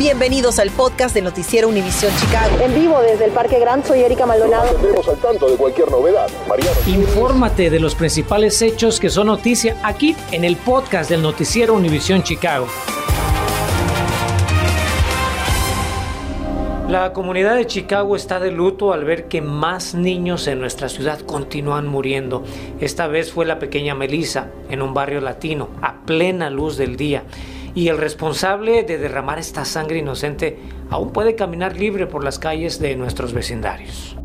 Bienvenidos al podcast del Noticiero Univisión Chicago. En vivo desde el Parque Gran, soy Erika Maldonado. Nos al tanto de cualquier novedad. Mariano. Infórmate de los principales hechos que son noticia aquí en el podcast del Noticiero Univisión Chicago. La comunidad de Chicago está de luto al ver que más niños en nuestra ciudad continúan muriendo. Esta vez fue la pequeña Melissa en un barrio latino, a plena luz del día. Y el responsable de derramar esta sangre inocente aún puede caminar libre por las calles de nuestros vecindarios.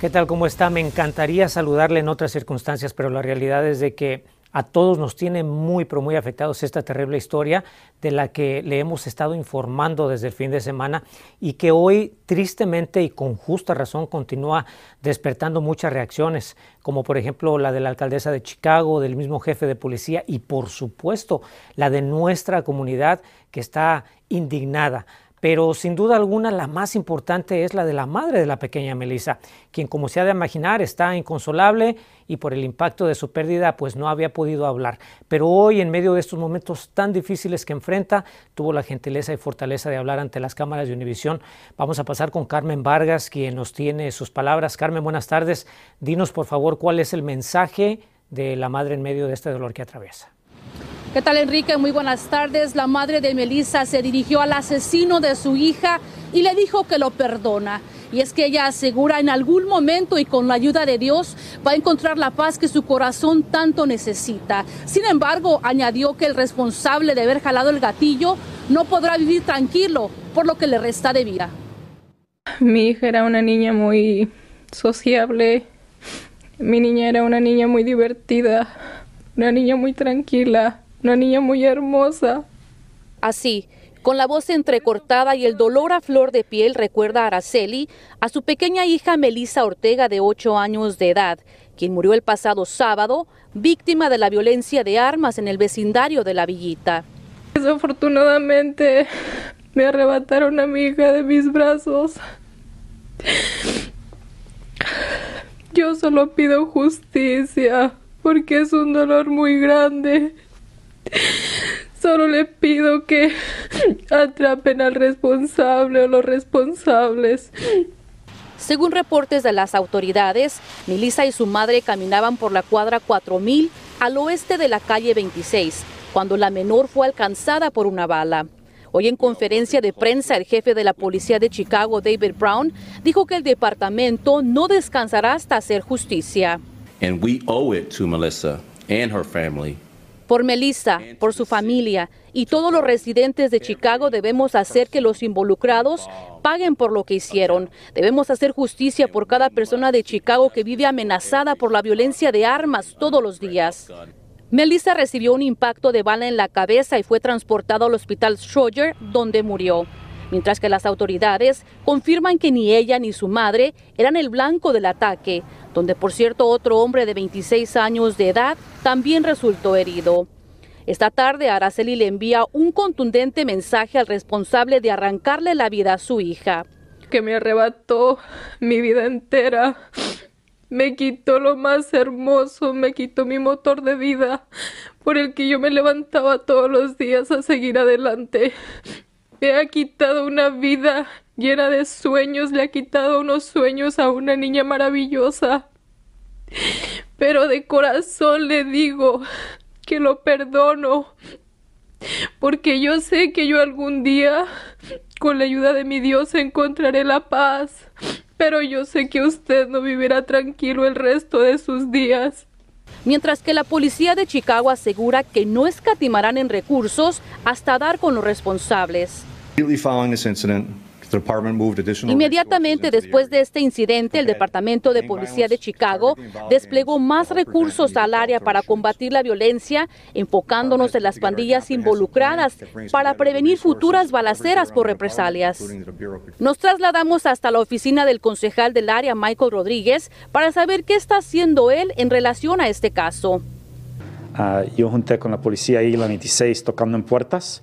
¿Qué tal? ¿Cómo está? Me encantaría saludarle en otras circunstancias, pero la realidad es de que a todos nos tiene muy, pero muy afectados esta terrible historia de la que le hemos estado informando desde el fin de semana y que hoy tristemente y con justa razón continúa despertando muchas reacciones, como por ejemplo la de la alcaldesa de Chicago, del mismo jefe de policía y por supuesto la de nuestra comunidad que está indignada pero sin duda alguna la más importante es la de la madre de la pequeña Melissa, quien como se ha de imaginar está inconsolable y por el impacto de su pérdida pues no había podido hablar. Pero hoy en medio de estos momentos tan difíciles que enfrenta, tuvo la gentileza y fortaleza de hablar ante las cámaras de Univisión. Vamos a pasar con Carmen Vargas, quien nos tiene sus palabras. Carmen, buenas tardes. Dinos por favor cuál es el mensaje de la madre en medio de este dolor que atraviesa. ¿Qué tal Enrique? Muy buenas tardes. La madre de Melissa se dirigió al asesino de su hija y le dijo que lo perdona. Y es que ella asegura en algún momento y con la ayuda de Dios va a encontrar la paz que su corazón tanto necesita. Sin embargo, añadió que el responsable de haber jalado el gatillo no podrá vivir tranquilo por lo que le resta de vida. Mi hija era una niña muy sociable. Mi niña era una niña muy divertida, una niña muy tranquila una niña muy hermosa. Así, con la voz entrecortada y el dolor a flor de piel, recuerda a Araceli a su pequeña hija Melissa Ortega, de 8 años de edad, quien murió el pasado sábado, víctima de la violencia de armas en el vecindario de la villita. Desafortunadamente, me arrebataron a mi hija de mis brazos. Yo solo pido justicia, porque es un dolor muy grande. Solo le pido que atrapen al responsable o los responsables. Según reportes de las autoridades, Melissa y su madre caminaban por la cuadra 4000 al oeste de la calle 26, cuando la menor fue alcanzada por una bala. Hoy en conferencia de prensa, el jefe de la policía de Chicago, David Brown, dijo que el departamento no descansará hasta hacer justicia. And we owe it to Melissa and her family por Melissa, por su familia y todos los residentes de Chicago debemos hacer que los involucrados paguen por lo que hicieron. Debemos hacer justicia por cada persona de Chicago que vive amenazada por la violencia de armas todos los días. Melissa recibió un impacto de bala en la cabeza y fue transportada al hospital Schroeder, donde murió mientras que las autoridades confirman que ni ella ni su madre eran el blanco del ataque donde por cierto otro hombre de 26 años de edad también resultó herido. Esta tarde Araceli le envía un contundente mensaje al responsable de arrancarle la vida a su hija. Que me arrebató mi vida entera, me quitó lo más hermoso, me quitó mi motor de vida por el que yo me levantaba todos los días a seguir adelante. Me ha quitado una vida llena de sueños, le ha quitado unos sueños a una niña maravillosa. Pero de corazón le digo que lo perdono, porque yo sé que yo algún día, con la ayuda de mi Dios, encontraré la paz. Pero yo sé que usted no vivirá tranquilo el resto de sus días. Mientras que la policía de Chicago asegura que no escatimarán en recursos hasta dar con los responsables. Inmediatamente después de este incidente, el Departamento de Policía de Chicago desplegó más recursos al área para combatir la violencia, enfocándonos en las pandillas involucradas para prevenir futuras balaceras por represalias. Nos trasladamos hasta la oficina del concejal del área, Michael Rodríguez, para saber qué está haciendo él en relación a este caso. Ah, yo junté con la policía ahí la 26 tocando en puertas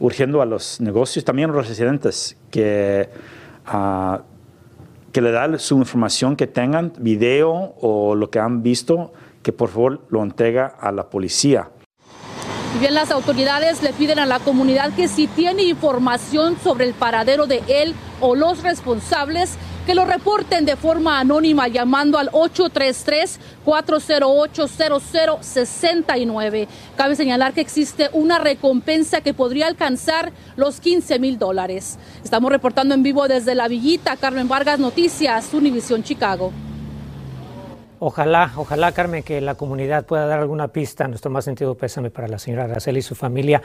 urgiendo a los negocios, también a los residentes, que, uh, que le dan su información que tengan, video o lo que han visto, que por favor lo entrega a la policía. Bien, las autoridades le piden a la comunidad que si tiene información sobre el paradero de él o los responsables, que lo reporten de forma anónima llamando al 833-408-0069. Cabe señalar que existe una recompensa que podría alcanzar los 15 mil dólares. Estamos reportando en vivo desde La Villita. Carmen Vargas, Noticias, Univisión Chicago. Ojalá, ojalá, Carmen, que la comunidad pueda dar alguna pista. Nuestro más sentido pésame para la señora Araceli y su familia.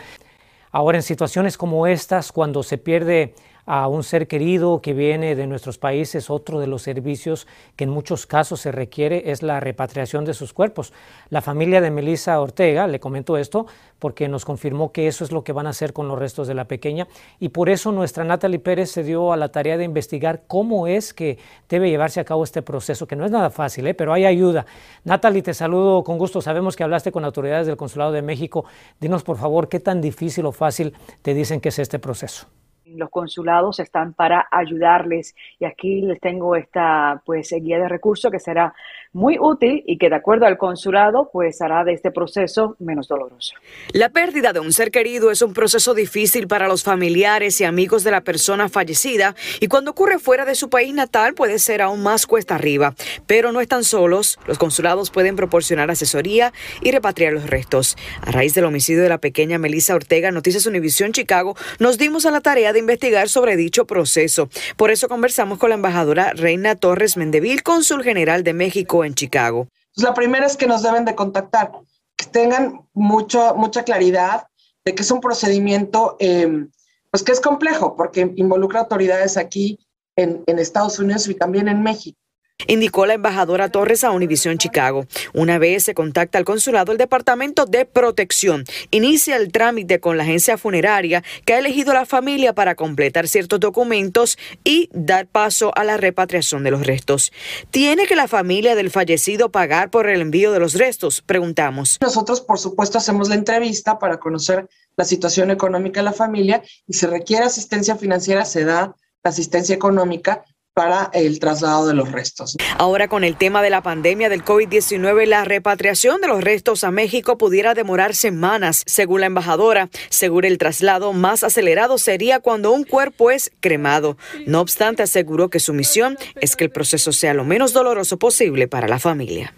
Ahora, en situaciones como estas, cuando se pierde a un ser querido que viene de nuestros países, otro de los servicios que en muchos casos se requiere es la repatriación de sus cuerpos. La familia de Melissa Ortega le comentó esto porque nos confirmó que eso es lo que van a hacer con los restos de la pequeña y por eso nuestra Natalie Pérez se dio a la tarea de investigar cómo es que debe llevarse a cabo este proceso, que no es nada fácil, ¿eh? pero hay ayuda. Natalie, te saludo con gusto. Sabemos que hablaste con autoridades del Consulado de México. Dinos, por favor, qué tan difícil o fácil te dicen que es este proceso los consulados están para ayudarles. Y aquí les tengo esta pues guía de recursos que será muy útil y que de acuerdo al consulado pues hará de este proceso menos doloroso. La pérdida de un ser querido es un proceso difícil para los familiares y amigos de la persona fallecida y cuando ocurre fuera de su país natal puede ser aún más cuesta arriba, pero no están solos, los consulados pueden proporcionar asesoría y repatriar los restos. A raíz del homicidio de la pequeña Melissa Ortega, Noticias Univisión Chicago, nos dimos a la tarea de investigar sobre dicho proceso. Por eso conversamos con la embajadora Reina Torres Mendevil, cónsul general de México en Chicago? Pues la primera es que nos deben de contactar, que tengan mucho, mucha claridad de que es un procedimiento eh, pues que es complejo porque involucra autoridades aquí en Estados Unidos y también en México indicó la embajadora Torres a Univisión Chicago. Una vez se contacta al consulado, el Departamento de Protección inicia el trámite con la agencia funeraria que ha elegido la familia para completar ciertos documentos y dar paso a la repatriación de los restos. ¿Tiene que la familia del fallecido pagar por el envío de los restos? Preguntamos. Nosotros, por supuesto, hacemos la entrevista para conocer la situación económica de la familia y si requiere asistencia financiera, se da la asistencia económica para el traslado de los restos. Ahora con el tema de la pandemia del COVID-19, la repatriación de los restos a México pudiera demorar semanas, según la embajadora. Según el traslado más acelerado sería cuando un cuerpo es cremado. No obstante, aseguró que su misión es que el proceso sea lo menos doloroso posible para la familia.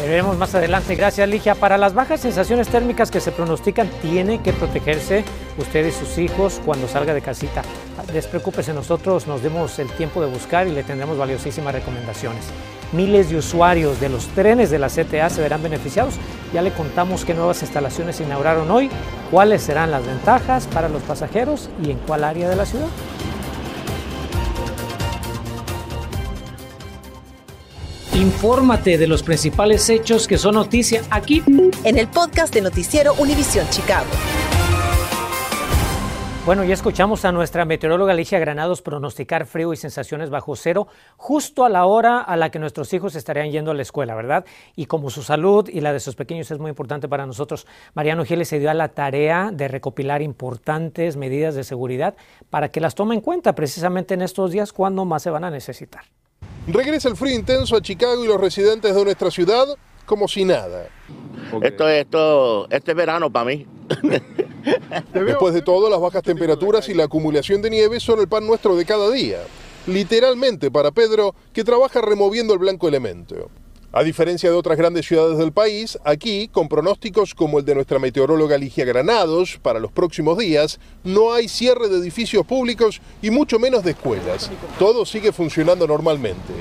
Veremos más adelante. Gracias, Ligia. Para las bajas sensaciones térmicas que se pronostican, tiene que protegerse usted y sus hijos cuando salga de casita. Despreocúpese, nosotros nos demos el tiempo de buscar y le tendremos valiosísimas recomendaciones. Miles de usuarios de los trenes de la CTA se verán beneficiados. Ya le contamos qué nuevas instalaciones inauguraron hoy, cuáles serán las ventajas para los pasajeros y en cuál área de la ciudad. Infórmate de los principales hechos que son noticia aquí en el podcast de Noticiero Univisión Chicago. Bueno, ya escuchamos a nuestra meteoróloga Alicia Granados pronosticar frío y sensaciones bajo cero justo a la hora a la que nuestros hijos estarían yendo a la escuela, ¿verdad? Y como su salud y la de sus pequeños es muy importante para nosotros, Mariano Giles se dio a la tarea de recopilar importantes medidas de seguridad para que las tome en cuenta precisamente en estos días cuando más se van a necesitar. Regresa el frío intenso a Chicago y los residentes de nuestra ciudad como si nada. Esto, esto, este verano para mí. Después de todo, las bajas temperaturas y la acumulación de nieve son el pan nuestro de cada día. Literalmente para Pedro, que trabaja removiendo el blanco elemento. A diferencia de otras grandes ciudades del país, aquí, con pronósticos como el de nuestra meteoróloga Ligia Granados para los próximos días, no hay cierre de edificios públicos y mucho menos de escuelas. Todo sigue funcionando normalmente.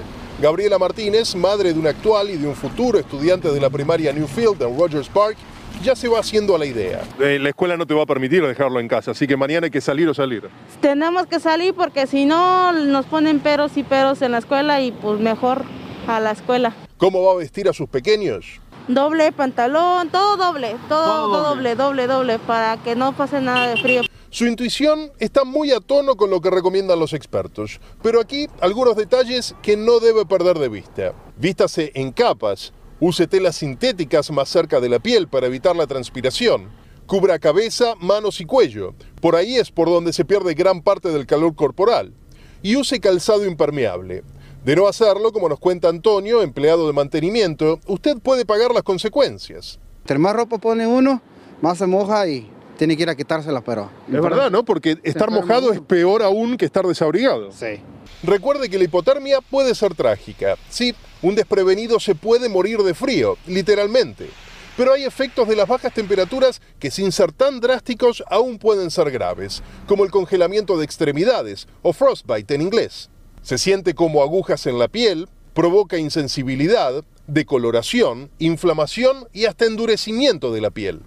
Gabriela Martínez, madre de un actual y de un futuro estudiante de la primaria Newfield en Rogers Park, ya se va haciendo a la idea. Eh, la escuela no te va a permitir dejarlo en casa, así que mañana hay que salir o salir. Tenemos que salir porque si no nos ponen peros y peros en la escuela y pues mejor a la escuela. ¿Cómo va a vestir a sus pequeños? Doble pantalón, todo doble, todo, doble. doble, doble, para que no pase nada de frío. Su intuición está muy a tono con lo que recomiendan los expertos, pero aquí algunos detalles que no debe perder de vista. Vístase en capas, use telas sintéticas más cerca de la piel para evitar la transpiración, cubra cabeza, manos y cuello, por ahí es por donde se pierde gran parte del calor corporal, y use calzado impermeable. De no hacerlo, como nos cuenta Antonio, empleado de mantenimiento, usted puede pagar las consecuencias. Entre más ropa pone uno, más se moja y tiene que ir a quitársela, pero... Es verdad, ¿no? Porque estar mojado es peor aún que estar desabrigado. Sí. Recuerde que la hipotermia puede ser trágica. Sí, un desprevenido se puede morir de frío, literalmente. Pero hay efectos de las bajas temperaturas que sin ser tan drásticos aún pueden ser graves, como el congelamiento de extremidades, o frostbite en inglés. Se siente como agujas en la piel, provoca insensibilidad, decoloración, inflamación y hasta endurecimiento de la piel.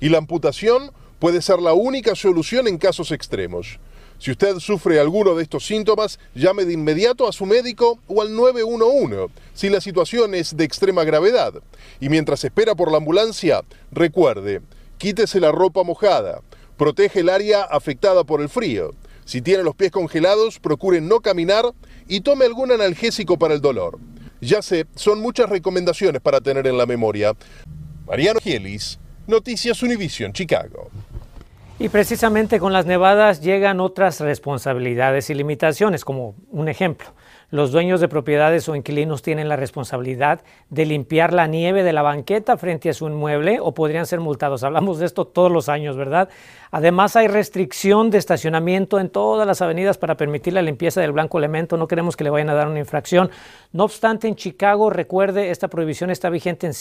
Y la amputación puede ser la única solución en casos extremos. Si usted sufre alguno de estos síntomas, llame de inmediato a su médico o al 911 si la situación es de extrema gravedad. Y mientras espera por la ambulancia, recuerde, quítese la ropa mojada, protege el área afectada por el frío. Si tiene los pies congelados, procure no caminar y tome algún analgésico para el dolor. Ya sé, son muchas recomendaciones para tener en la memoria. Mariano Gielis, Noticias Univision, Chicago. Y precisamente con las nevadas llegan otras responsabilidades y limitaciones, como un ejemplo. Los dueños de propiedades o inquilinos tienen la responsabilidad de limpiar la nieve de la banqueta frente a su inmueble o podrían ser multados. Hablamos de esto todos los años, ¿verdad? Además hay restricción de estacionamiento en todas las avenidas para permitir la limpieza del blanco elemento. No queremos que le vayan a dar una infracción. No obstante, en Chicago, recuerde, esta prohibición está vigente en,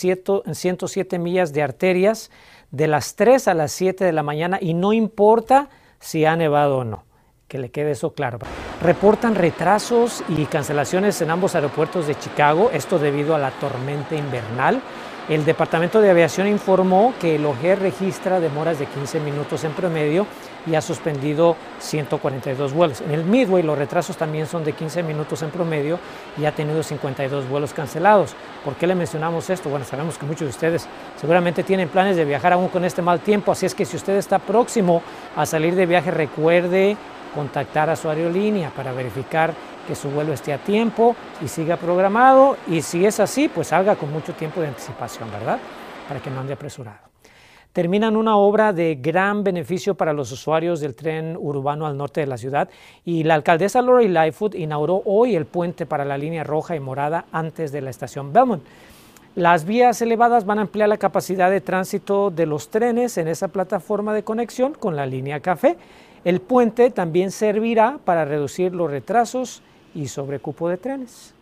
en 107 millas de arterias de las 3 a las 7 de la mañana y no importa si ha nevado o no. Que le quede eso claro. Reportan retrasos y cancelaciones en ambos aeropuertos de Chicago, esto debido a la tormenta invernal. El Departamento de Aviación informó que el OGER registra demoras de 15 minutos en promedio y ha suspendido 142 vuelos. En el Midway los retrasos también son de 15 minutos en promedio y ha tenido 52 vuelos cancelados. ¿Por qué le mencionamos esto? Bueno, sabemos que muchos de ustedes seguramente tienen planes de viajar aún con este mal tiempo, así es que si usted está próximo a salir de viaje, recuerde contactar a su aerolínea para verificar que su vuelo esté a tiempo y siga programado y si es así, pues salga con mucho tiempo de anticipación, ¿verdad? Para que no ande apresurado. Terminan una obra de gran beneficio para los usuarios del tren urbano al norte de la ciudad y la alcaldesa Lori Lightfoot inauguró hoy el puente para la línea roja y morada antes de la estación Belmont. Las vías elevadas van a ampliar la capacidad de tránsito de los trenes en esa plataforma de conexión con la línea café. El puente también servirá para reducir los retrasos y sobrecupo de trenes.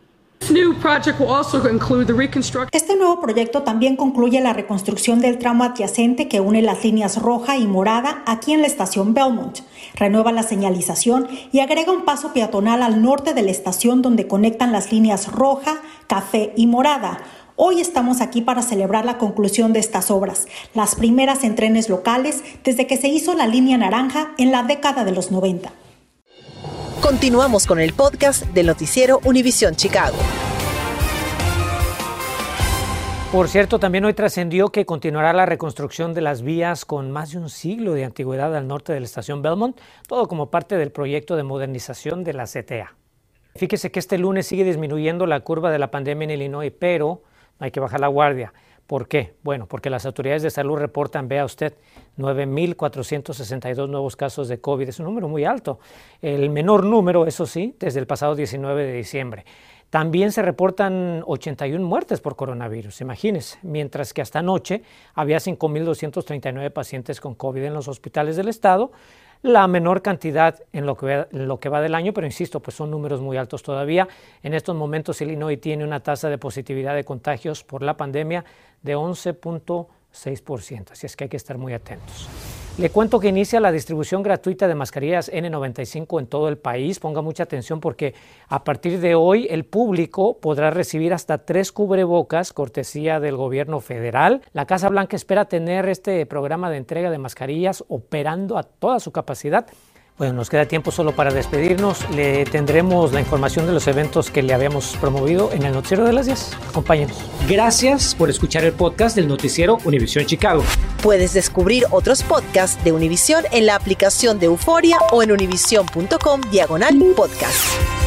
Este nuevo proyecto también concluye la reconstrucción del tramo adyacente que une las líneas roja y morada aquí en la estación Belmont. Renueva la señalización y agrega un paso peatonal al norte de la estación donde conectan las líneas roja, café y morada. Hoy estamos aquí para celebrar la conclusión de estas obras, las primeras en trenes locales desde que se hizo la línea naranja en la década de los 90. Continuamos con el podcast del noticiero Univisión Chicago. Por cierto, también hoy trascendió que continuará la reconstrucción de las vías con más de un siglo de antigüedad al norte de la estación Belmont, todo como parte del proyecto de modernización de la CTA. Fíjese que este lunes sigue disminuyendo la curva de la pandemia en Illinois, pero hay que bajar la guardia. ¿Por qué? Bueno, porque las autoridades de salud reportan, vea usted, 9.462 nuevos casos de COVID. Es un número muy alto. El menor número, eso sí, desde el pasado 19 de diciembre. También se reportan 81 muertes por coronavirus, imagínense, mientras que hasta anoche había 5.239 pacientes con COVID en los hospitales del estado, la menor cantidad en lo, que, en lo que va del año, pero insisto, pues son números muy altos todavía. En estos momentos Illinois tiene una tasa de positividad de contagios por la pandemia de 11.6%, así es que hay que estar muy atentos. Le cuento que inicia la distribución gratuita de mascarillas N95 en todo el país. Ponga mucha atención porque a partir de hoy el público podrá recibir hasta tres cubrebocas, cortesía del gobierno federal. La Casa Blanca espera tener este programa de entrega de mascarillas operando a toda su capacidad bueno, nos queda tiempo solo para despedirnos. Le tendremos la información de los eventos que le habíamos promovido en el Noticiero de las 10. Acompáñenos. Gracias por escuchar el podcast del Noticiero Univisión Chicago. Puedes descubrir otros podcasts de Univisión en la aplicación de Euforia o en univision.com diagonal podcast.